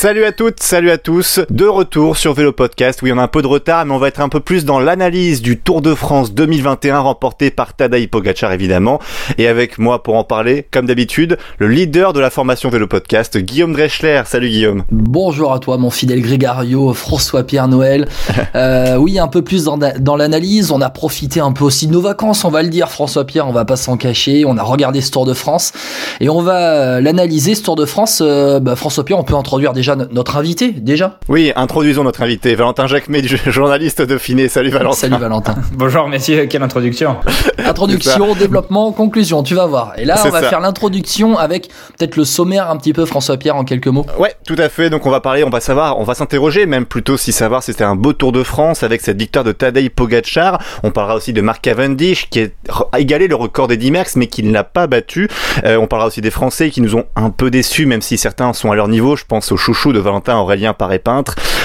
Salut à toutes, salut à tous. De retour sur Vélo Podcast. Oui, on a un peu de retard, mais on va être un peu plus dans l'analyse du Tour de France 2021 remporté par Tadej Pogacar évidemment. Et avec moi pour en parler, comme d'habitude, le leader de la formation Vélo Podcast, Guillaume Dreschler. Salut Guillaume. Bonjour à toi, mon fidèle Grégario, François-Pierre Noël. Euh, oui, un peu plus dans, dans l'analyse. On a profité un peu aussi de nos vacances, on va le dire, François-Pierre, on va pas s'en cacher. On a regardé ce Tour de France et on va euh, l'analyser, ce Tour de France. Euh, bah, François-Pierre, on peut introduire déjà no- notre invité, déjà Oui, introduisons notre invité, Valentin Jacquemet, du journaliste Dauphiné. Salut Valentin. Salut Valentin. Bonjour messieurs, quelle introduction Introduction, développement, conclusion, tu vas voir. Et là, on va ça. faire l'introduction avec peut-être le sommaire un petit peu, François-Pierre, en quelques mots. Ouais, tout à fait. Donc on va parler, on va savoir, on va s'interroger même plutôt si savoir si c'était un beau Tour de France avec cette victoire de Tadej Pogacar. On parlera aussi de Mark Cavendish qui a égalé le record des 10 max mais qui ne l'a pas battu. Euh, on parlera aussi des Français qui nous ont un peu déçus même si certains sont à leur niveau. Je pense au chouchou de Valentin Aurélien.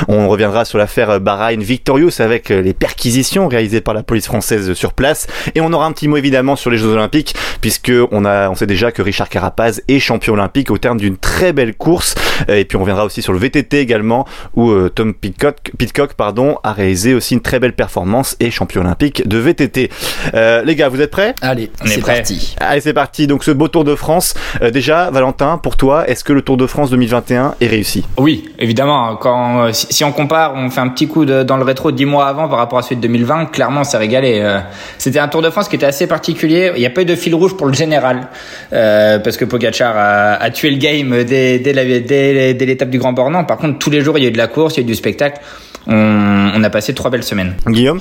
On reviendra sur l'affaire Bahrain Victorious avec euh, les perquisitions réalisées par la police française sur place. Et on aura un petit mot évidemment sur les Jeux Olympiques puisque on a, on sait déjà que Richard Carapaz est champion olympique au terme d'une très belle course. Euh, Et puis on reviendra aussi sur le VTT également où euh, Tom Pitcock, Pitcock pardon, a réalisé aussi une très belle performance et champion olympique de VTT. Euh, les gars, vous êtes prêts? Allez, On est c'est prêt. parti. Allez, c'est parti. Donc ce beau Tour de France. Euh, déjà, Valentin, pour toi, est-ce que le Tour de France 2021 est réussi? Oui, évidemment, quand, euh, si, si on compare, on fait un petit coup de, dans le rétro dix mois avant par rapport à celui de 2020, clairement on s'est régalé. Euh, C'était un Tour de France qui était assez particulier, il n'y a pas eu de fil rouge pour le général, euh, parce que Pogacar a, a tué le game dès, dès la- dès- dès l'étape du Grand Bornand. Par contre, tous les jours il y a eu de la course, il y a eu du spectacle. On, on a passé trois belles semaines. Guillaume?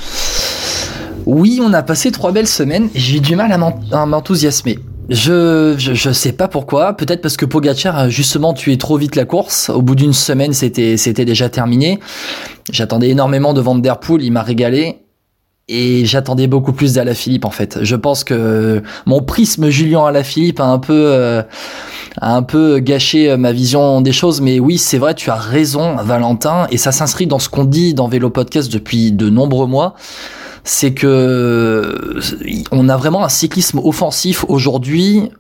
Oui, on a passé trois belles semaines. J'ai du mal à m'enthousiasmer. Je, je je sais pas pourquoi. Peut-être parce que Pogacar a justement tué trop vite la course. Au bout d'une semaine, c'était c'était déjà terminé. J'attendais énormément de Van Der Poel. Il m'a régalé. Et j'attendais beaucoup plus d'Alaphilippe en fait. Je pense que mon prisme Julien Alaphilippe a un peu euh, a un peu gâché euh, ma vision des choses. Mais oui, c'est vrai, tu as raison, Valentin. Et ça s'inscrit dans ce qu'on dit dans Vélo Podcast depuis de nombreux mois c'est que euh, on a vraiment un cyclisme offensif aujourd'hui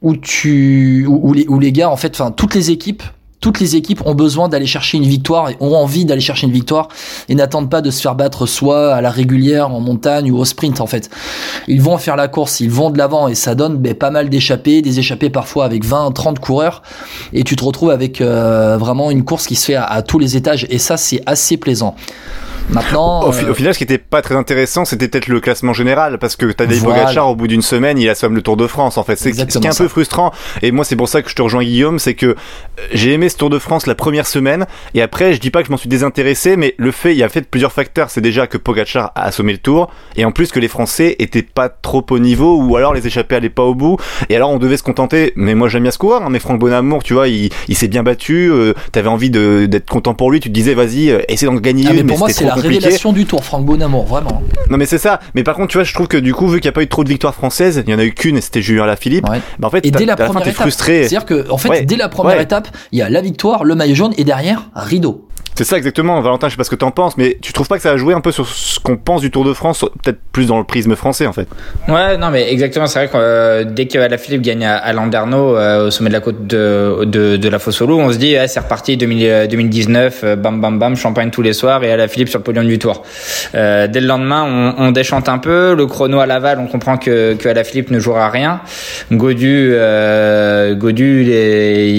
où tu où, où les où les gars en fait enfin toutes les équipes toutes les équipes ont besoin d'aller chercher une victoire et ont envie d'aller chercher une victoire et n'attendent pas de se faire battre soit à la régulière en montagne ou au sprint en fait. Ils vont faire la course, ils vont de l'avant et ça donne ben, pas mal d'échappées, des échappées parfois avec 20 30 coureurs et tu te retrouves avec euh, vraiment une course qui se fait à, à tous les étages et ça c'est assez plaisant. Maintenant Au, euh, au final, ce qui était pas très intéressant, c'était peut-être le classement général, parce que Tadej Voilà. Pogacar, au bout d'une semaine, il assomme le Tour de France. En fait, c'est ce qui est un ça. peu frustrant. Et moi, c'est pour ça que je te rejoins, Guillaume, c'est que euh, j'ai aimé ce Tour de France la première semaine, et après, je dis pas que je m'en suis désintéressé, mais le fait, il y a fait plusieurs facteurs. C'est déjà que Pogacar a assommé le Tour, et en plus que les Français étaient pas trop au niveau, ou alors les échappés allaient pas au bout, et alors on devait se contenter. Mais moi, j'aime bien ce coureur, hein, mais Franck Bonamour, tu vois, il, il s'est bien battu. Euh, T'avais envie de- d'être content pour lui. Tu te disais, vas-y, euh, essaie d'en gagner Ah, mais pour moi, c'est la compliqué. révélation du tour, Franck Bonamour, vraiment. Non mais c'est ça. Mais par contre, tu vois, je trouve que du coup, vu qu'il n'y a pas eu trop de victoires françaises, il y en a eu qu'une et c'était Julien Lafilippe. Ouais. Bah en fait, Et dès la fin, première t'es étape, frustré. c'est-à-dire que, en fait, Ouais. dès la première Ouais. étape, il y a la victoire, le maillot jaune et derrière, rideau. C'est ça exactement, Valentin. Je sais pas ce que t'en penses, mais tu trouves pas que ça a joué un peu sur ce qu'on pense du Tour de France, peut-être plus dans le prisme français en fait? Ouais, non, mais exactement. C'est vrai que euh, dès que Alaphilippe gagne à, à euh, au sommet de la côte de, de, de la Fosse on se dit, ah, c'est reparti 2000, euh, 2019, euh, bam bam bam, champagne tous les soirs et Alaphilippe sur le podium du Tour. Euh, dès le lendemain, on, on déchante un peu. Le chrono à Laval, on comprend que, que Alaphilippe ne jouera rien. Godu, euh, Godu, il,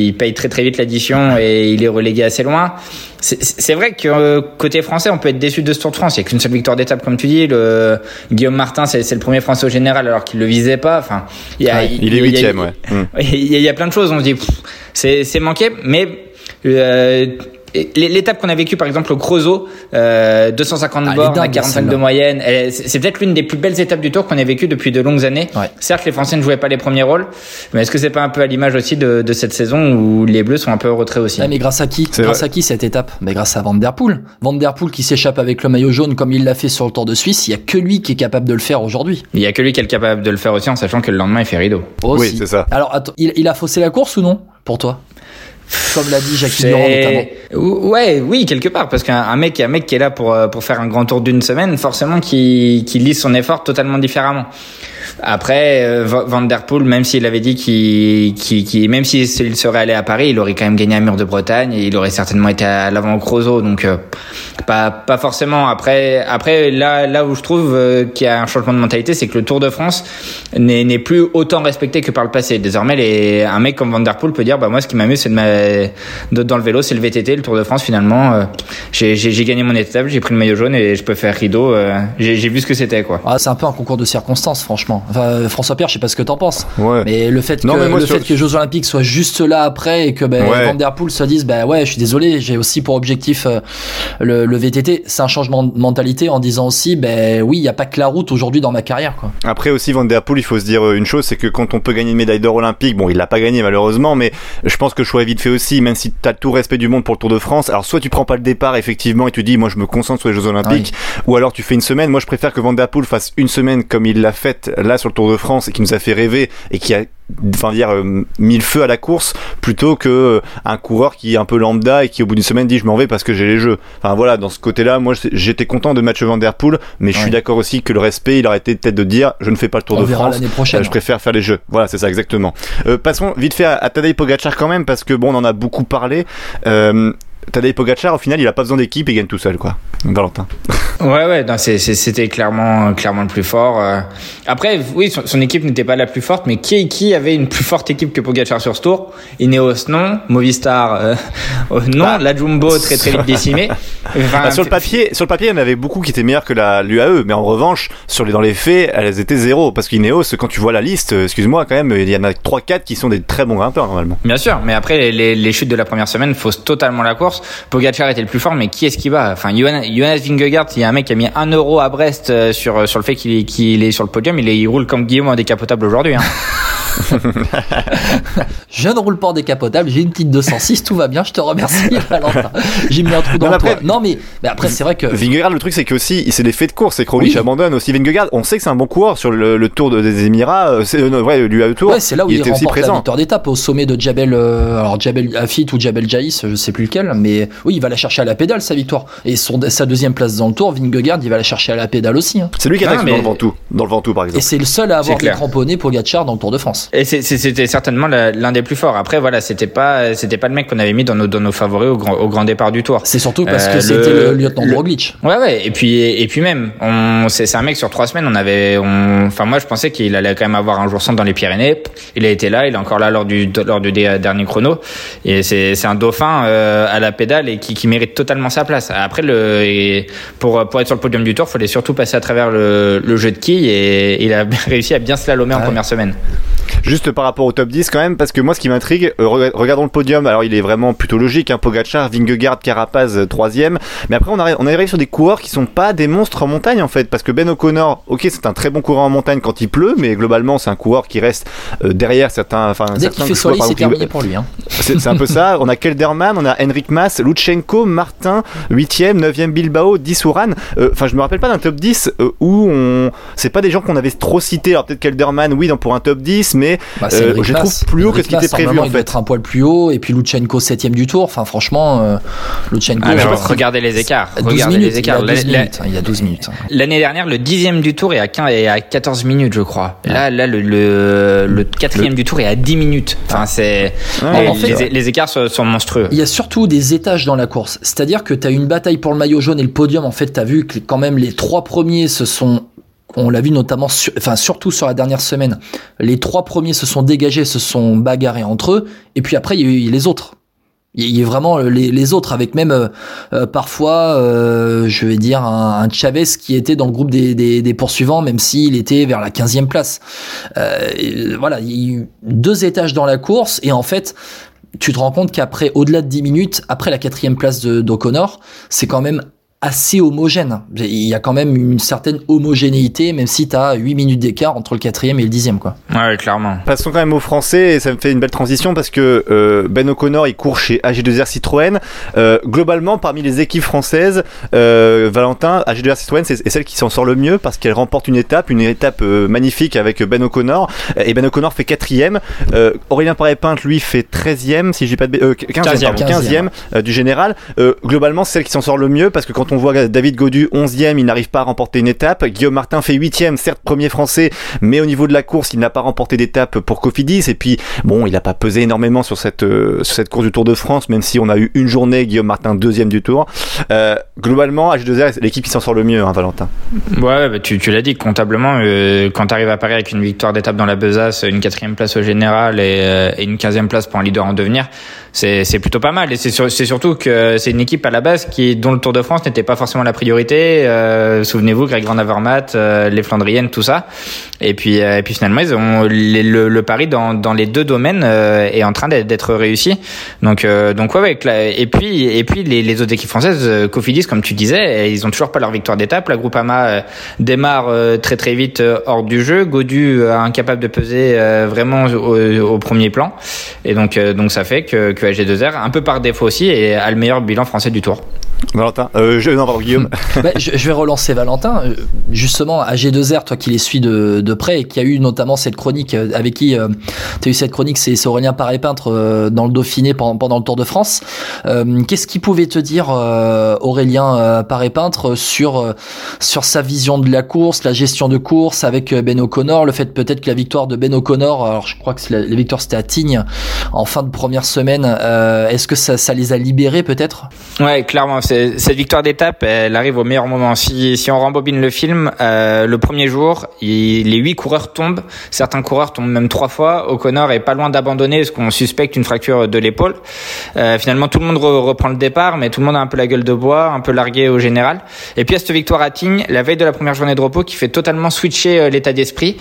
il paye très très vite l'addition et il est relégué assez loin. C'est- vrai que euh, côté français, on peut être déçu de ce Tour de France. Il n'y a qu'une seule victoire d'étape, comme tu dis. Le Guillaume Martin, c'est le premier Français au général, alors qu'il le visait pas. Enfin, il y a, Ouais, il est huitième, ouais. Il y, a, il y a plein de choses. On se dit, c'est manqué, mais euh, l'étape qu'on a vécue par exemple au Creusot, euh, 250 Ah, elle est bornes à dingue, 45 de moyenne, c'est peut-être l'une des plus belles étapes du Tour qu'on ait vécues depuis de longues années. Ouais. Certes, les Français ne jouaient pas les premiers rôles, mais est-ce que c'est pas un peu à l'image aussi de, de cette saison où les Bleus sont un peu retrait aussi? Ouais, mais grâce à qui? Grâce vrai. à qui cette étape? Mais grâce à Van Der Poel. Van Der Poel qui s'échappe avec le maillot jaune comme il l'a fait sur le Tour de Suisse, il y a que lui qui est capable de le faire aujourd'hui. Il y a que lui qui est capable de le faire aussi en sachant que le lendemain il fait rideau. Aussi. Oui, c'est ça. Alors, attends, il, il a faussé la course ou non Pour toi? Comme l'a dit Jacques Durand notamment. Ouais, oui, quelque part, parce qu'un un mec, un mec qui est là pour euh, pour faire un grand tour d'une semaine, forcément, qui qui lise son effort totalement différemment. Après, euh, Va- Van der Poel, même s'il avait dit qu'il, qu'il, qu'il- même s'il serait allé à Paris, il aurait quand même gagné un mur de Bretagne et il aurait certainement été à l'avant au Creusot, donc euh, pas pas forcément. Après, après là là où je trouve euh, qu'il y a un changement de mentalité, c'est que le Tour de France n'est plus autant respecté que par le passé. Désormais, les, un mec comme Van der Poel peut dire, bah moi, ce qui m'amuse, c'est de, ma- dans le vélo, c'est le VTT, le Tour de France. Finalement, euh, j'ai gagné mon étape, j'ai pris le maillot jaune et je peux faire rideau. euh, j'ai j'ai vu ce que c'était, quoi. Ah, c'est un peu un concours de circonstances, franchement. Enfin, François Pierre, je sais pas ce que t'en penses. Ouais. Mais le fait que, Non, moi, le sur- fait que les Jeux Olympiques soient juste là après et que ben, Ouais. Van Der Poel se dise, bah ouais, je suis désolé, j'ai aussi pour objectif euh, le, le VTT, c'est un changement de mentalité en disant aussi, ben oui, il y a pas que la route aujourd'hui dans ma carrière, quoi. Après aussi Van Der Poel, il faut se dire euh, une chose, c'est que quand on peut gagner une médaille d'or olympique, bon, il l'a pas gagné malheureusement, mais je pense que le choix est vite fait aussi, même si t'as tout respect du monde pour le Tour de France. Alors soit tu prends pas le départ effectivement et tu dis moi je me concentre sur les Jeux olympiques, ou alors tu fais une semaine. Moi je préfère que Van Der Poel fasse une semaine comme il l'a faite là sur le Tour de France et qui nous a fait rêver et qui a enfin dire euh, mis le feu à la course plutôt que euh, un coureur qui est un peu lambda et qui au bout d'une semaine dit je m'en vais parce que j'ai les jeux. Enfin voilà, dans ce côté-là, moi j'étais content de Mathieu Van Der Poel, mais je suis Ouais. d'accord aussi que le respect, il aurait été peut-être de dire je ne fais pas le Tour On de verra France. prochaine. Euh, je préfère faire les jeux. Voilà, c'est ça exactement. Passons vite fait à, à Tadej Pogacar quand même parce que bon, on en a beaucoup parlé. Tadej Pogacar, au final, il a pas besoin d'équipe, il gagne tout seul, quoi. Valentin. Ouais, ouais, c'était clairement, clairement le plus fort. euh. Après, oui, son, son équipe n'était pas la plus forte, mais qui, qui avait une plus forte équipe que Pogacar sur ce tour Ineos, non. Movistar, euh, non. Bah, la Jumbo, très très vite décimée. Enfin, Ah, sur le papier, sur le papier, il y en avait beaucoup qui étaient meilleurs que la l'UAE, mais en revanche, sur les dans les faits, elles étaient zéro parce qu'Ineos, quand tu vois la liste, euh, excuse-moi quand même, il y en a 3 4 qui sont des très bons grimpeurs normalement. Bien sûr, mais après les, les, les chutes de la première semaine faussent totalement la course. Pogacar était le plus fort, mais qui est-ce qui va Enfin, Johan- Jonas Vingegaard, il y a un mec qui a mis un euro à Brest euh, sur sur le fait qu'il est, qu'il est sur le podium, il, est, roule comme Guillaume en décapotable aujourd'hui. Hein. Je ne roule pas en décapotable, j'ai une petite 206, tout va bien, je te remercie, Valentin. J'ai mis un trou dans Non, le toit. Non, mais, mais après, c'est vrai que. Vingegaard, le truc c'est que aussi, c'est l'effet de course, c'est que Roglic Oui. abandonne aussi Vingegaard. On sait que c'est un bon coureur sur le, le Tour de- des Émirats, euh, c'est euh, ouais, l'UAE Tour. Ouais, c'est là où il, était aussi remporte la présent. victoire d'étape au sommet de Jabel, euh, alors Jabel Afit ou Jabel Jaïs, je sais plus lequel, mais oui, il va la chercher à la pédale sa victoire. Et son, sa deuxième place dans le tour, Vingegaard, il va la chercher à la pédale aussi. hein. C'est lui qui Ah, attaque mais- dans le Ventoux, dans le Ventoux par Et exemple. c'est le seul à avoir clair. décramponné Pogacar dans le Tour de France. Et c'était certainement l'un des plus forts. Après, voilà, c'était pas c'était pas le mec qu'on avait mis dans nos dans nos favoris au grand au grand départ du Tour. C'est surtout parce Euh, que c'était le- le, lieutenant le- Roglic. Ouais, ouais. Et puis, et puis même, on, c'est, un mec sur trois semaines. On avait, on, enfin, moi, je pensais qu'il allait quand même avoir un jour sans dans les Pyrénées. Il a été là. Il est encore là lors du, lors du dernier chrono. Et c'est, c'est un dauphin euh, à la pédale et qui, qui mérite totalement sa place. Après, le, et pour pour être sur le podium du Tour, il fallait surtout passer à travers le, le jeu de quilles et il a réussi à bien slalomer en Ouais. première semaine. Juste par rapport au top 10 quand même, parce que moi ce qui m'intrigue, euh, rega- regardons le podium, alors il est vraiment plutôt logique, hein, Pogacar, Vingegaard, Carapaz, euh, troisième, mais après on arrive, on arrive sur des coureurs qui sont pas des monstres en montagne en fait, parce que Ben O'Connor, ok c'est un très bon coureur en montagne quand il pleut, mais globalement c'est un coureur qui reste euh, derrière certains, enfin Dès certains qu'il fait soleil, c'est terminé pour lui. Hein. c'est un peu ça. On a Kelderman, on a Henrik Mas, Lutsenko, Martin, 8ème, 9ème Bilbao, 10 Ouran. Euh, Enfin, je me rappelle pas d'un top 10 euh, où on. C'est pas des gens qu'on avait trop cités. Alors peut-être Kelderman, oui, dans, pour un top 10, mais Bah, c'est euh, je trouve plus haut que ce qui était prévu en il fait. être un poil plus haut. Et puis Lutsenko, 7 du tour. Enfin, franchement, euh, Lutsenko, Ah, mais je sais pas si- regardez les écarts. 12 Regardez minutes, les écarts. Il y a 12 La- la- minutes. hein, il y a 12 minutes. hein. L'année dernière, le dixième du tour est à 15, est à 14 minutes, je crois. Là, là, le, le, le quatrième du tour est à 10 minutes. Enfin, c'est, Ouais, les, en fait, les- les écarts sont, sont monstrueux. Il y a surtout des étages dans la course. C'est-à-dire que tu as une bataille pour le maillot jaune et le podium. En fait, tu as vu que quand même les trois premiers se sont. On l'a vu notamment, enfin surtout sur la dernière semaine. Les trois premiers se sont dégagés, se sont bagarrés entre eux. Et puis après, il y a eu les autres. Il y a vraiment les, autres, avec même euh, euh, parfois, euh, je vais dire, un, un Chavez qui était dans le groupe des, des, des poursuivants, même s'il était vers la 15e place. Euh, et voilà, il y a eu deux étages dans la course, et en fait, tu te rends compte qu'après, au-delà de 10 minutes, après la quatrième place d'O'Connor, c'est quand même assez homogène. Il y a quand même une certaine homogénéité, même si tu as 8 minutes d'écart entre le quatrième et le dixième. Quoi. Ouais, clairement. Passons quand même au français, et ça me fait une belle transition parce que euh, Ben O'Connor, il court chez AG2R Citroën. Euh, globalement, parmi les équipes françaises, euh, Valentin, AG2R Citroën, c'est celle qui s'en sort le mieux parce qu'elle remporte une étape, une étape euh, magnifique avec Ben O'Connor. Et Ben O'Connor fait quatrième. Euh, Aurélien Paré-Pinte, lui, fait 13e, si j'ai pas de... Euh, 15e, 15e, 15e du général. globalement, c'est celle qui s'en sort le mieux parce que quand on voit David Godu 11e, il n'arrive pas à remporter une étape. Guillaume Martin fait 8e, certes premier français, mais au niveau de la course, il n'a pas remporté d'étape pour Cofidis. Et puis, bon, il n'a pas pesé énormément sur cette, euh, sur cette course du Tour de France, même si on a eu une journée, Guillaume Martin deuxième du Tour. Euh, globalement, H2R, c'est l'équipe qui s'en sort le mieux, hein, Valentin. Ouais, bah, tu, tu l'as dit, comptablement, euh, quand tu à Paris avec une victoire d'étape dans la besace, une quatrième place au général et, euh, et une quinzième place pour un leader en devenir, c'est plutôt pas mal. Et c'est sur, surtout que c'est une équipe à la base qui, dont le Tour de France n'était pas forcément la priorité. Euh, Souvenez-vous, Greg Van Avermaet, euh, les Flandriennes, tout ça. Et puis, euh, et puis finalement, ils ont les, le, le, pari dans, dans les deux domaines euh, est en train d'être réussi. Donc, euh, donc ouais, ouais. Et puis, et puis les, les autres équipes françaises, Cofidis, comme tu disais, ils ont toujours pas leur victoire d'étape. La Groupama démarre très très vite hors du jeu. Godu incapable de peser vraiment au, au, premier plan. Et donc, donc ça fait que, que AG2R, un peu par défaut aussi, et a le meilleur bilan français du Tour. Valentin, euh, je, non, pardon, Guillaume. bah, je, je, vais relancer Valentin. Euh, justement, à G2R, toi qui les suis de, de près et qui a eu notamment cette chronique euh, avec qui euh, tu as eu cette chronique, c'est Aurélien Paré-Peintre euh, dans le Dauphiné pendant, pendant, le Tour de France. Euh, Qu'est-ce qu'il pouvait te dire, Aurélien Paré-Peintre, sur, sur sa vision de la course, la gestion de course avec Ben O'Connor, le fait peut-être que la victoire de Ben O'Connor, alors je crois que la, la victoire c'était à Tignes en fin de première semaine, Est-ce que ça, ça les a libérés peut-être? Ouais, clairement cette victoire d'étape, elle arrive au meilleur moment. Si, si on rembobine le film, euh, le premier jour, il, les huit coureurs tombent. Certains coureurs tombent même trois fois. O'Connor est pas loin d'abandonner parce qu'on suspecte une fracture de l'épaule. Euh, finalement, tout le monde re reprend le départ, mais tout le monde a un peu la gueule de bois, un peu largué au général. Et puis à cette victoire à Tignes, la veille de la première journée de repos, qui fait totalement switcher euh, l'état d'esprit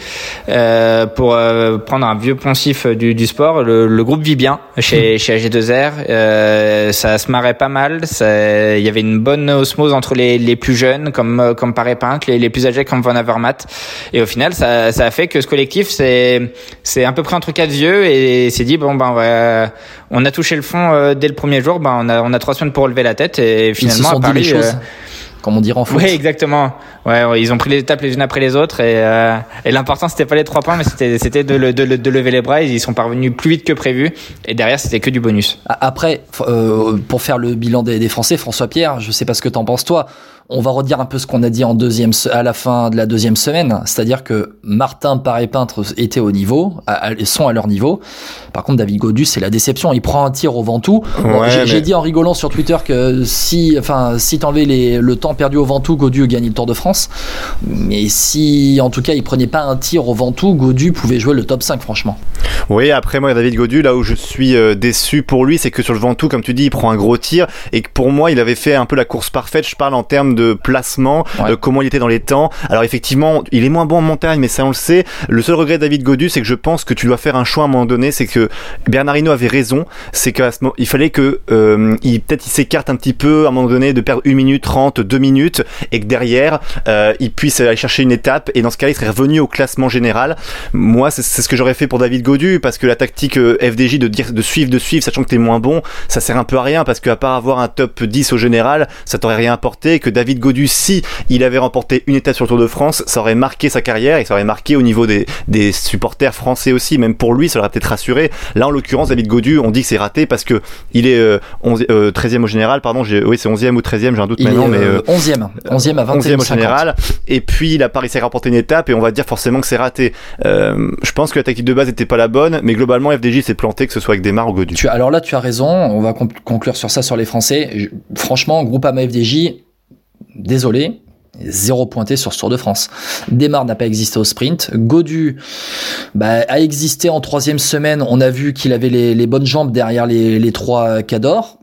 euh, pour euh, prendre un vieux poncif du, du sport. Le, le, groupe vit bien chez, chez AG2R. ça se marrait pas mal. Ça, il y avait une bonne osmose entre les, les plus jeunes comme euh, comme Paré Pinte, les, les plus âgés comme Van Avermaet et au final ça, ça a fait que ce collectif c'est c'est un peu près entre quatre yeux et s'est dit bon ben on, va, on a touché le fond euh, dès le premier jour ben on a on a trois semaines pour relever la tête et finalement à Paris euh, comme on dirait en foot. Oui, exactement. Ouais, ouais, ils ont pris les étapes les unes après les autres et, euh, et l'important c'était pas les trois points, mais c'était c'était de, de, de, de, lever les bras. Ils y sont parvenus plus vite que prévu et derrière c'était que du bonus. Après, euh, pour faire le bilan des, des Français, François Pierre, je sais pas ce que t'en penses toi. On va redire un peu ce qu'on a dit en deuxième à la fin de la deuxième semaine, c'est-à-dire que Martin Paré Peintre était au niveau, à, sont à leur niveau. Par contre, David Godu, c'est la déception. Il prend un tir au Ventoux. Bon, Ouais, J'ai mais- dit en rigolant sur Twitter que si, enfin, si t'enlevais les, le temps perdu au Ventoux, Godu gagnait le Tour de France. Mais si, en tout cas, il prenait pas un tir au Ventoux, Godu pouvait jouer le top 5, franchement. Oui, après moi, David Godu, là où je suis euh, déçu pour lui, c'est que sur le Ventoux, comme tu dis, il prend un gros tir et que pour moi, il avait fait un peu la course parfaite. Je parle en termes de placement, Ouais. euh, comment il était dans les temps. Alors effectivement, il est moins bon en montagne, mais ça on le sait. Le seul regret de David Godu, c'est que je pense que tu dois faire un choix à un moment donné. C'est que Bernard Hinault avait raison. C'est qu'à ce fallait que euh, il peut-être il s'écarte un petit peu à un moment donné de perdre une minute trente, deux minutes, et que derrière euh, il puisse aller chercher une étape. Et dans ce cas-là, il serait revenu au classement général. Moi, c'est ce que j'aurais fait pour David Godu parce que la tactique euh, FDJ de dire de suivre, de suivre, sachant que t'es moins bon, ça sert un peu à rien parce qu'à part avoir un top 10 au général, ça t'aurait rien apporté. Que David Godu, si il avait remporté une étape sur le Tour de France, ça aurait marqué sa carrière et ça aurait marqué au niveau des, des supporters français aussi. Même pour lui, ça l'aurait peut-être rassuré. Là, en l'occurrence, David Godu, on dit que c'est raté parce que il est euh, 11, euh, 13e au général, pardon, j'ai- oui, c'est 11e ou 13e, j'ai un doute Il maintenant, est mais euh, 11e, 11e à 21 11e au général. Et puis, il a pas réussi à remporter une étape et on va dire forcément que c'est raté. Euh, je pense que la tactique de base n'était pas la bonne, mais globalement, FDJ s'est planté, que ce soit avec Desmar ou Godu. Alors là, tu as raison. On va concl- conclure sur ça sur les Français. Franchement, Groupama FDJ, désolé. Zéro pointé sur ce Tour de France. Desmar n'a pas existé au sprint. Godu bah, a existé en troisième semaine. On a vu qu'il avait les, les bonnes jambes derrière les, les trois Cadors.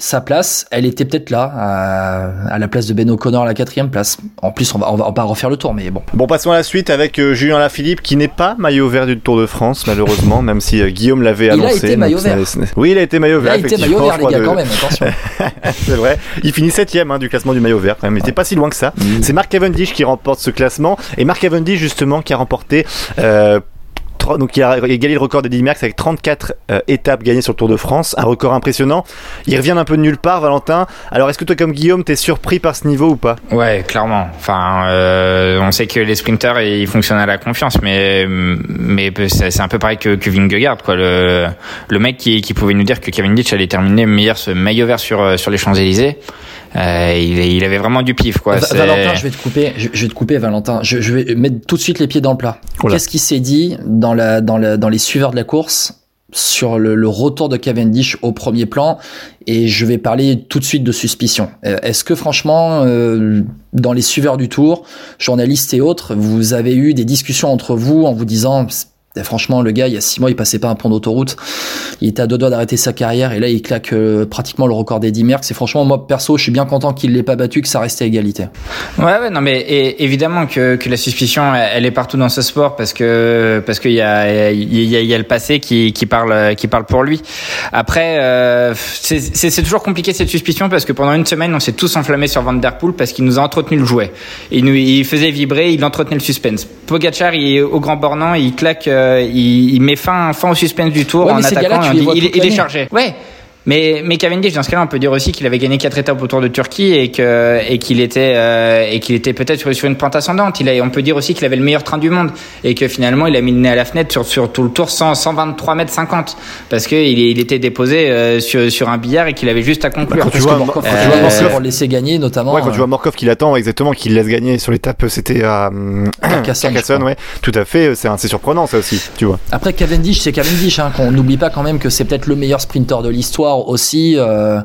Sa place, elle était peut-être là, à, à, la place de Ben O'Connor à la quatrième place. En plus, on va, on va, pas refaire le tour, mais bon. Bon, passons à la suite avec euh, Julien Lafilippe, qui n'est pas maillot vert du Tour de France, malheureusement, même si euh, Guillaume l'avait annoncé. Il a été maillot vert. Oui, il a été maillot vert. Il a été maillot vert, les gars, de... quand même, attention. C'est vrai. Il finit septième hein, du classement du maillot vert, quand même. Il était pas si loin que ça. Mmh. C'est Mark Cavendish qui remporte ce classement. Et Mark Cavendish, justement, qui a remporté euh, donc il a égalé le record d'Eddie Merckx avec 34 euh, étapes gagnées sur le Tour de France, un record impressionnant. Il revient un peu de nulle part, Valentin. Alors est-ce que toi, comme Guillaume, t'es surpris par ce niveau ou pas? Ouais, clairement. Enfin, euh, on sait que les sprinters ils fonctionnent à la confiance, mais mais c'est un peu pareil que, que Vingegaard, quoi. Le le mec qui, qui pouvait nous dire que Cavendish allait terminer meilleur ce maillot vert sur euh, sur les Champs Élysées. Euh, il, il, avait vraiment du pif quoi. Valentin, je vais te couper, je, je vais te couper Valentin. Je, je, vais mettre tout de suite les pieds dans le plat. Qu'est-ce qui s'est dit dans la dans la dans les suiveurs de la course sur le, le, retour de Cavendish au premier plan? Et je vais parler tout de suite de suspicion. Est-ce que franchement, euh, dans les suiveurs du tour, journalistes et autres, vous avez eu des discussions entre vous en vous disant franchement, le gars, il y a six mois, il passait pas un pont d'autoroute. Il était à deux doigts d'arrêter sa carrière et là, il claque euh, pratiquement le record des 10 Merckx. Et franchement, moi, perso, je suis bien content qu'il l'ait pas battu, que ça restait à égalité. Ouais, ouais, non, mais évidemment que, la suspicion, elle est partout dans ce sport parce que parce qu'il y a il y y a le passé qui, qui parle qui parle pour lui. Après, euh, c'est toujours compliqué cette suspicion parce que pendant une semaine, on s'est tous enflammés sur Van Der Poel parce qu'il nous a entretenu le jouet. Il nous il faisait vibrer, il entretenait le suspense. Pogacar, il, au grand bornant, il claque. Euh, il, il, met fin, fin au suspense du tour ouais, en attaquant. Là, il, il, il est chargé. Ouais. Mais, mais Cavendish, dans ce cas-là, on peut dire aussi qu'il avait gagné quatre étapes autour de Turquie et que et qu'il était euh, et qu'il était peut-être sur, sur, une pente ascendante. Il a, on peut dire aussi qu'il avait le meilleur train du monde et que finalement il a mis le nez à la fenêtre sur, sur tout le tour 100, 123 mètres 50 parce que il, il était déposé euh, sur, sur un billard et qu'il avait juste à conclure. Bah, quand tu vois, Morkov, euh, quand tu vois Morkov pour laisser gagner notamment. Ouais, quand tu vois Morkov qui l'attend exactement, qu'il laisse gagner sur l'étape, c'était à Carcassonne. Carcassonne ouais, tout à fait. C'est c'est surprenant ça aussi, tu vois. Après Cavendish, c'est Cavendish. Hein, qu'on n'oublie pas quand même que c'est peut-être le meilleur sprinter de l'histoire aussi. Euh,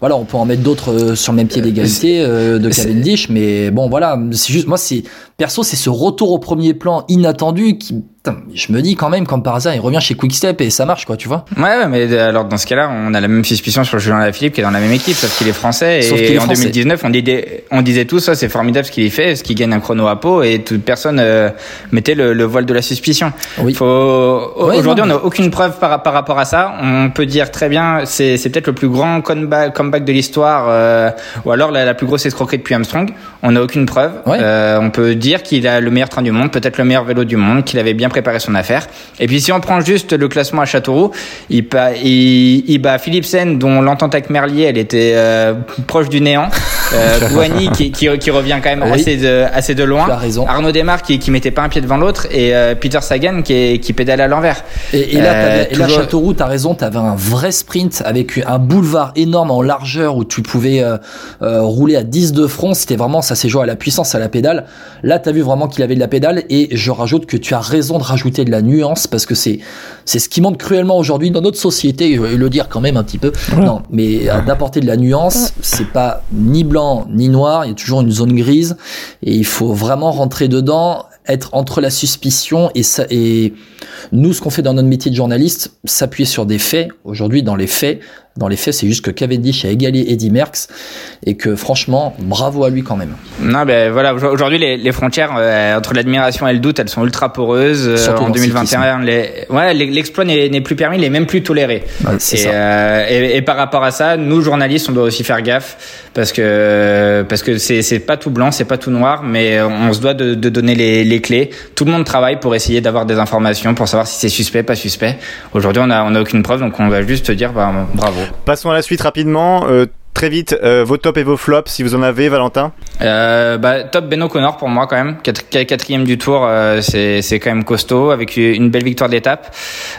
voilà, on peut en mettre d'autres euh, sur le même pied d'égalité euh, de Cavendish, mais bon, voilà, c'est juste moi, c'est perso, c'est ce retour au premier plan inattendu qui je me dis quand même, comme par hasard, il revient chez Quickstep et ça marche, quoi, tu vois. Ouais, mais alors dans ce cas-là, on a la même suspicion sur Julien Lafilippe qui est dans la même équipe, sauf qu'il est français. Sauf et est en français. 2019, on disait, on disait tout ça, c'est formidable ce qu'il fait, ce qu'il gagne un chrono à peau, et toute personne euh, mettait le, le, voile de la suspicion. Oui. Faut... Ouais, Aujourd'hui, on n'a aucune preuve par, par rapport à ça. On peut dire très bien, c'est, c'est peut-être le plus grand comeback, comeback de l'histoire, euh, ou alors la, la, plus grosse escroquerie depuis Armstrong. On n'a aucune preuve. Ouais. Euh, on peut dire qu'il a le meilleur train du monde, peut-être le meilleur vélo du monde, qu'il avait bien préparé son affaire. Et puis si on prend juste le classement à Châteauroux, il, il, il bat Philipsen dont l'entente avec Merlier elle était euh, proche du néant. Euh, qui, qui, qui, revient quand même Oui. assez de assez de loin. Raison. Arnaud Desmar qui qui mettait pas un pied devant l'autre et euh, Peter Sagan qui est, qui pédale à l'envers. Et, et là, Euh, et là, toujours- Châteauroux, t'as raison, t'avais un vrai sprint avec un boulevard énorme en largeur où tu pouvais euh, euh, rouler à 10 de front. C'était vraiment, ça s'est joué à la puissance, à la pédale. Là, t'as vu vraiment qu'il avait de la pédale et je rajoute que tu as raison de rajouter de la nuance parce que c'est c'est ce qui manque cruellement aujourd'hui dans notre société. Je vais le dire quand même un petit peu. Non, mais euh, d'apporter de la nuance, c'est pas ni blanc ni noir. Il y a toujours une zone grise et il faut vraiment rentrer dedans, être entre la suspicion et ça et nous, ce qu'on fait dans notre métier de journaliste, s'appuyer sur des faits. Aujourd'hui, dans les faits, dans les faits, c'est juste que Cavendish a égalé Eddie Merckx et que franchement, bravo à lui quand même. Non, ben voilà. Aujourd'hui, les, les frontières euh, entre l'admiration et le doute, elles sont ultra poreuses. Euh, Surtout en dans le 2021, les, ouais, l'exploit n'est plus permis, il est même plus toléré. C'est et, ça. euh, et, et par rapport à ça, nous journalistes, on doit aussi faire gaffe parce que parce que c'est pas tout blanc, c'est pas tout noir, mais on se doit de, de donner les, les clés. Tout le monde travaille pour essayer d'avoir des informations pour savoir si c'est suspect, pas suspect. Aujourd'hui, on a on a aucune preuve, donc on va juste dire bah, bravo. Passons à la suite rapidement. Euh, très vite, euh, vos tops et vos flops, si vous en avez, Valentin. Euh, bah, top Ben O'Connor pour moi quand même. Quatrième du tour, euh, c'est c'est quand même costaud avec une belle victoire d'étape.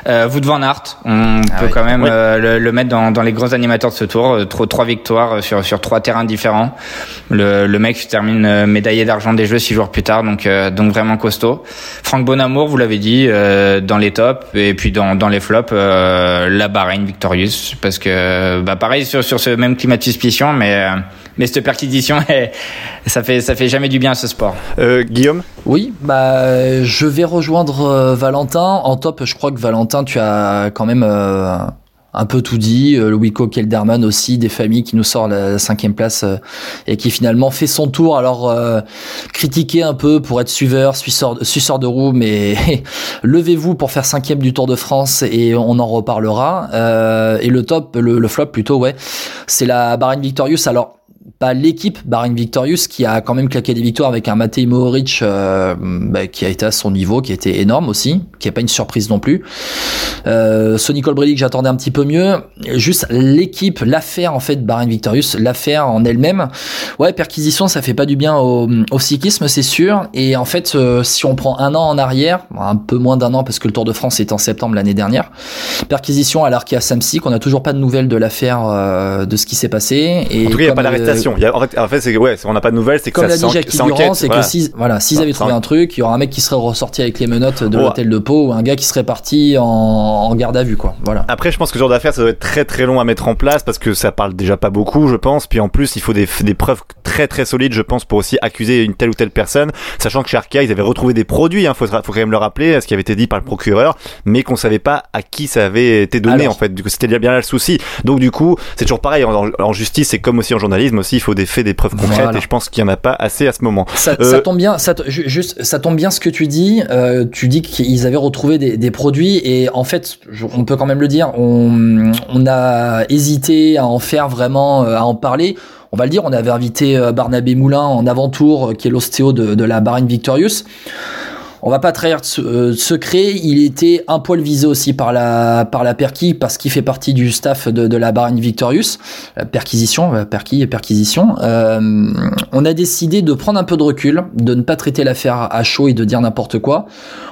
Euh, Wout van Aert, on peut oui. quand même Oui. euh, le, le mettre dans, dans les grands animateurs de ce tour. Euh, Trois, trois victoires sur sur trois terrains différents. Le, le mec termine euh, médaillé d'argent des Jeux six jours plus tard, donc euh, donc vraiment costaud. Franck Bonamour, vous l'avez dit, euh, dans les tops et puis dans dans les flops, euh, la Bahreïn victorieuse parce que bah pareil sur sur ce même climat suspicion, mais euh, mais cette perquisition, ça fait ça fait jamais du bien à ce sport. Euh, Guillaume? Oui, bah je vais rejoindre euh, Valentin. En top, je crois que Valentin, tu as quand même euh, un peu tout dit. Euh, le Kelderman aussi, des familles qui nous sort la cinquième place euh, et qui finalement fait son tour. Alors euh, critiqué un peu pour être suiveur, suisseur, de roue, mais levez-vous pour faire cinquième du Tour de France et on en reparlera. Et le top, le, le flop plutôt, ouais, c'est la Bahrain Victorious. Alors pas l'équipe Bahrain Victorious qui a quand même claqué des victoires avec un Matej Mohoric euh, bah, qui a été à son niveau, qui était énorme aussi, qui est pas une surprise non plus. Euh, Sonny Colbrelli que j'attendais un petit peu mieux. Juste l'équipe, l'affaire en fait Bahrain Victorious, l'affaire en elle-même. Ouais, perquisition, ça fait pas du bien au, au cyclisme, c'est sûr. Et en fait, euh, si on prend un an en arrière, un peu moins d'un an parce que le Tour de France est en septembre l'année dernière, perquisition à l'Arkea Samsic, on n'a toujours pas de nouvelles de l'affaire euh, de ce qui s'est passé. Et En tout cas, il n'y a pas d'arrestation. Il y a- En fait, en fait, c'est ouais, on n'a pas de nouvelles, c'est que comme ça l'a dit Durand, c'est voilà. que s'ils voilà, s'ils avaient trouvé un truc, il y aura un mec qui serait ressorti avec les menottes de Ouais. l'hôtel de Pau ou un gars qui serait parti en, en garde à vue, quoi. Voilà. Après, je pense que ce genre d'affaire, ça doit être très très long à mettre en place parce que ça parle déjà pas beaucoup, je pense. Puis en plus, il faut des, des preuves très très solides, je pense, pour aussi accuser une telle ou telle personne. Sachant que chez Arkea, ils avaient retrouvé des produits, hein, faut, faut quand même le rappeler, ce qui avait été dit par le procureur, mais qu'on savait pas à qui ça avait été donné Alors. en fait. Du coup, c'était bien là le souci. Donc du coup, c'est toujours pareil. En, en justice, c'est comme aussi en journalisme aussi, il faut des faits, des preuves concrètes. Voilà. Et je pense qu'il y en a pas assez à ce moment. Ça, Euh, ça tombe bien, ça, juste, tombe bien ce que tu dis. Euh, tu dis qu'ils avaient retrouvé des, des produits et en fait, je- on peut quand même le dire, on, on a hésité à en faire vraiment, euh, à en parler. On va le dire, on avait invité Barnabé Moulin en avant-tour, qui est l'ostéo de, de la Bahrain Victorious. On va pas trahir de euh, secret, il était un poil visé aussi par la par la Perquis parce qu'il fait partie du staff de, la Bahrain Victorious, la perquisition, la Perquis et perquisition. Euh, on a décidé de prendre un peu de recul, de ne pas traiter l'affaire à chaud et de dire n'importe quoi.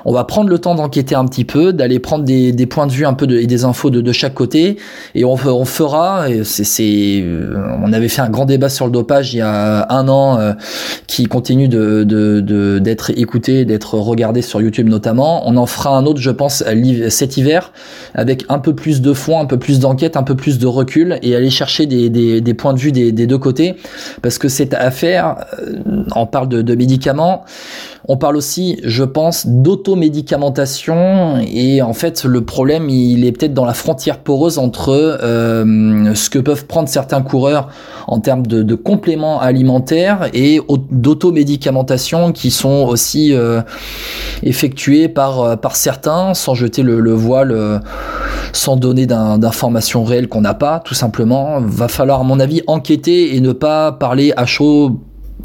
On va prendre le temps d'enquêter un petit peu, d'aller prendre des, points de vue un peu de, et des infos de, de chaque côté, et on, on fera. C'est, euh, on avait fait un grand débat sur le dopage il y a un an, euh, qui continue de- d'être écouté, d'être regardé sur YouTube notamment. On en fera un autre, je pense, cet hiver, avec un peu plus de fond, un peu plus d'enquête, un peu plus de recul, et aller chercher des, des, points de vue des, des deux côtés, parce que cette affaire, euh, on parle de médicaments, on parle aussi, je pense, d'automédicamentation, et en fait, le problème, il est peut-être dans la frontière poreuse entre euh, ce que peuvent prendre certains coureurs en termes de, compléments alimentaires et au- d'automédicamentation qui sont aussi euh, effectués par, euh, par certains sans jeter le, le voile, euh, sans donner d'informations réelles qu'on n'a pas, tout simplement. Va falloir, à mon avis, enquêter et ne pas parler à chaud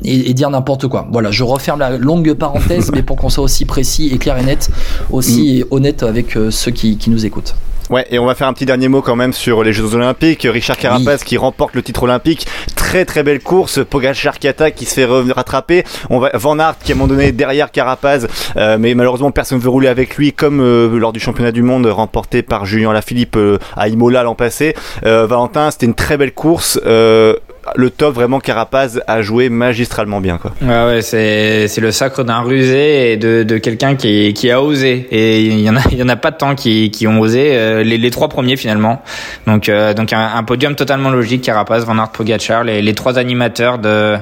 et, et dire n'importe quoi. Voilà, je referme la longue parenthèse, mais pour qu'on soit aussi précis et clair et net, aussi honnête avec euh, ceux qui, qui nous écoutent. Ouais, et on va faire un petit dernier mot quand même sur les Jeux Olympiques. Richard Carapaz qui remporte le titre olympique. Très très belle course. Pogacar qui attaque, qui se fait rattraper. On va Van Aert qui à un moment donné derrière Carapaz, euh, mais malheureusement personne ne veut rouler avec lui comme euh, lors du championnat du monde remporté par Julien Lafilippe à Imola l'an passé. Valentin, c'était une très belle course. Euh, le top vraiment Carapaz a joué magistralement bien quoi. Ouais, ouais, c'est c'est le sacre d'un rusé et de, de quelqu'un qui qui a osé et il y en a il y en a pas de temps qui qui ont osé euh, les, les trois premiers finalement donc euh, donc un, un podium totalement logique Carapaz Van Aert Pogacar les, les trois animateurs de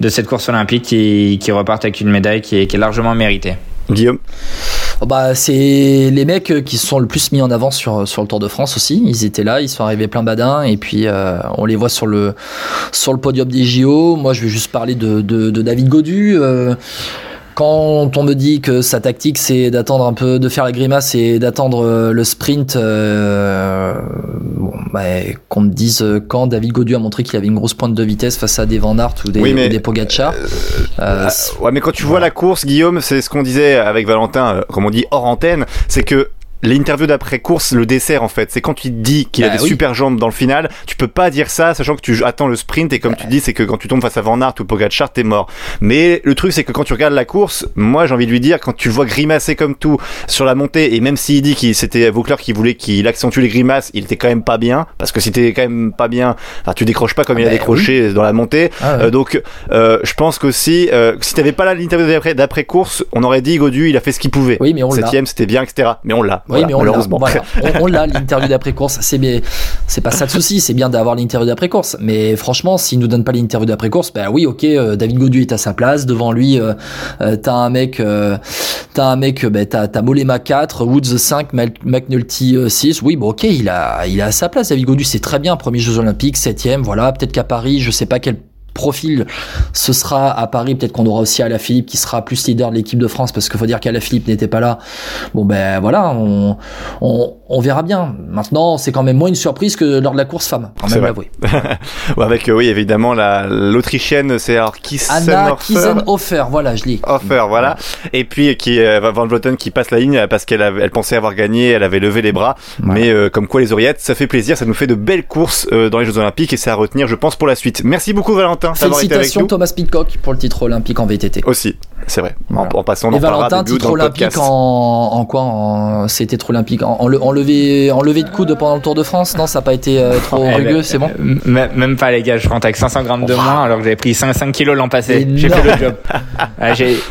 de cette course olympique qui qui repartent avec une médaille qui est qui est largement méritée. Guillaume? Oh Bah, c'est les mecs euh, qui sont le plus mis en avant sur, sur le Tour de France aussi. Ils étaient là, ils sont arrivés plein badin et puis euh, on les voit sur le, sur le podium des JO. Moi, je vais juste parler de, de, David Godu. Euh, quand on me dit que sa tactique c'est d'attendre un peu, de faire la grimace et d'attendre euh, le sprint, euh, bon, bah, qu'on me dise euh, quand David Godu a montré qu'il avait une grosse pointe de vitesse face à des Van Aert ou des, Oui, mais, ou des Pogacar. Euh, Ouais, mais quand tu vois la course, Guillaume, c'est ce qu'on disait avec Valentin, comme on dit hors antenne, c'est que l'interview d'après course, le dessert en fait, c'est quand tu dis qu'il a Bah des oui. super jambes dans le final, tu peux pas dire ça, sachant que tu attends le sprint et comme tu dis, c'est que quand tu tombes face à Van Aert ou Pogacar, t'es mort. Mais le truc, c'est que quand tu regardes la course, moi j'ai envie de lui dire, quand tu le vois grimacer comme tout sur la montée, et même s'il dit qu'il c'était Vauclair qui voulait qu'il accentue les grimaces, il était quand même pas bien, parce que si t'es quand même pas bien, enfin, tu décroches pas comme il a bah, décroché dans la montée. Ah ouais. Euh, donc, euh, je pense qu'aussi, euh, si t'avais pas l'interview d'après, d'après course, on aurait dit Godu, il a fait ce qu'il pouvait. Oui, mais on l'a. Septième, c'était bien, etc. Mais on l'a. Oui, mais on l'a. Voilà. On, on l'a l'interview d'après course. C'est bien, c'est pas ça le souci. C'est bien d'avoir l'interview d'après course. Mais franchement, s'il nous donne pas l'interview d'après course, ben oui, ok. euh, David Godu est à sa place. Devant lui, euh, euh, t'as un mec, euh, T'as un mec, bah, t'as, t'as Molema 4, Woods 5, McNulty 6. Oui, bon, ok, il a, il a sa place. David Godu, c'est très bien. Premier Jeux Olympiques, septième, voilà. Peut-être qu'à Paris, je sais pas quel profil ce sera à Paris. Peut-être qu'on aura aussi à Philippe qui sera plus leader de l'équipe de France parce qu'il faut dire qu'Ala Philippe n'était pas là. Bon ben voilà on, on, on verra bien. Maintenant c'est quand même moins une surprise que lors de la course femme quand même l'avouer avec oui évidemment la l'autrichienne c'est alors Anna Kiesenhofer voilà je lis Hofer voilà. Et puis qui euh, Van Vleuten qui passe la ligne parce qu'elle elle pensait avoir gagné elle avait levé les bras. Mais euh, comme quoi les oreillettes ça fait plaisir ça nous fait de belles courses euh, dans les Jeux Olympiques et c'est à retenir je pense pour la suite. Merci beaucoup Valentin Félicitations Thomas Pitcock pour le titre olympique en VTT. Aussi, c'est vrai. En, passant, on Et Valentin, titre olympique en, en, quoi C'était trop olympique en, en, levé, en levé de coude pendant le Tour de France? Non, ça n'a pas été euh, trop eh, rugueux, c'est bon? Même pas les gars, je rentre avec 500 grammes de moins alors que j'avais pris 5, 5 kilos l'an passé. J'ai fait le job.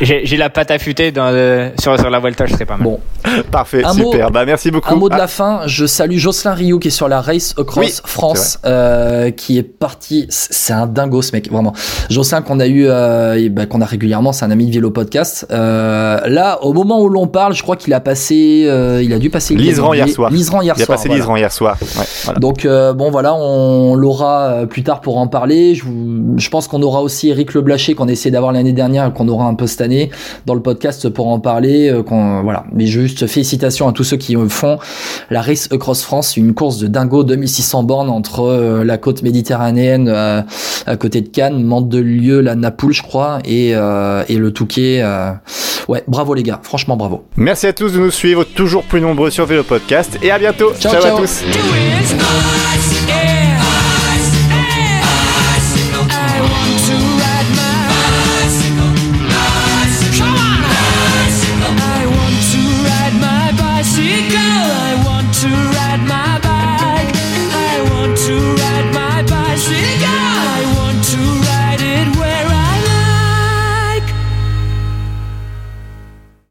j'ai la pâte affûtée dans, sur, sur la Vuelta, je sais pas mal. Bon. Parfait, super. bah, merci beaucoup. Un mot de la ah. fin, je salue Jocelyn Rioux qui est sur la Race Across France, euh, qui est parti. C'est un dingo ce mec vraiment. Jocelyn qu'on a eu, euh, bah, qu'on a régulièrement, c'est un ami de Vélo Podcast. Euh, là, au moment où l'on parle, je crois qu'il a passé, euh, il a dû passer. Liseran hier soir. Liseran hier il a passé voilà. hier soir. Donc bon voilà, on l'aura plus tard pour en parler. Je, je pense qu'on aura aussi Eric Leblaché qu'on a essayé d'avoir l'année dernière qu'on aura un peu cette année dans le podcast pour en parler. Qu'on, voilà, mais juste félicitations à tous ceux qui font la Race Across France, une course de dingo 2600 bornes entre la côte méditerranéenne à côté de Cannes, Mandelieu, la Napoule, je crois, et, euh, et le Touquet. Euh. Ouais, bravo les gars, franchement bravo. Merci à tous de nous suivre, toujours plus nombreux sur Vélo Podcast, et à bientôt. ciao, ciao. à tous.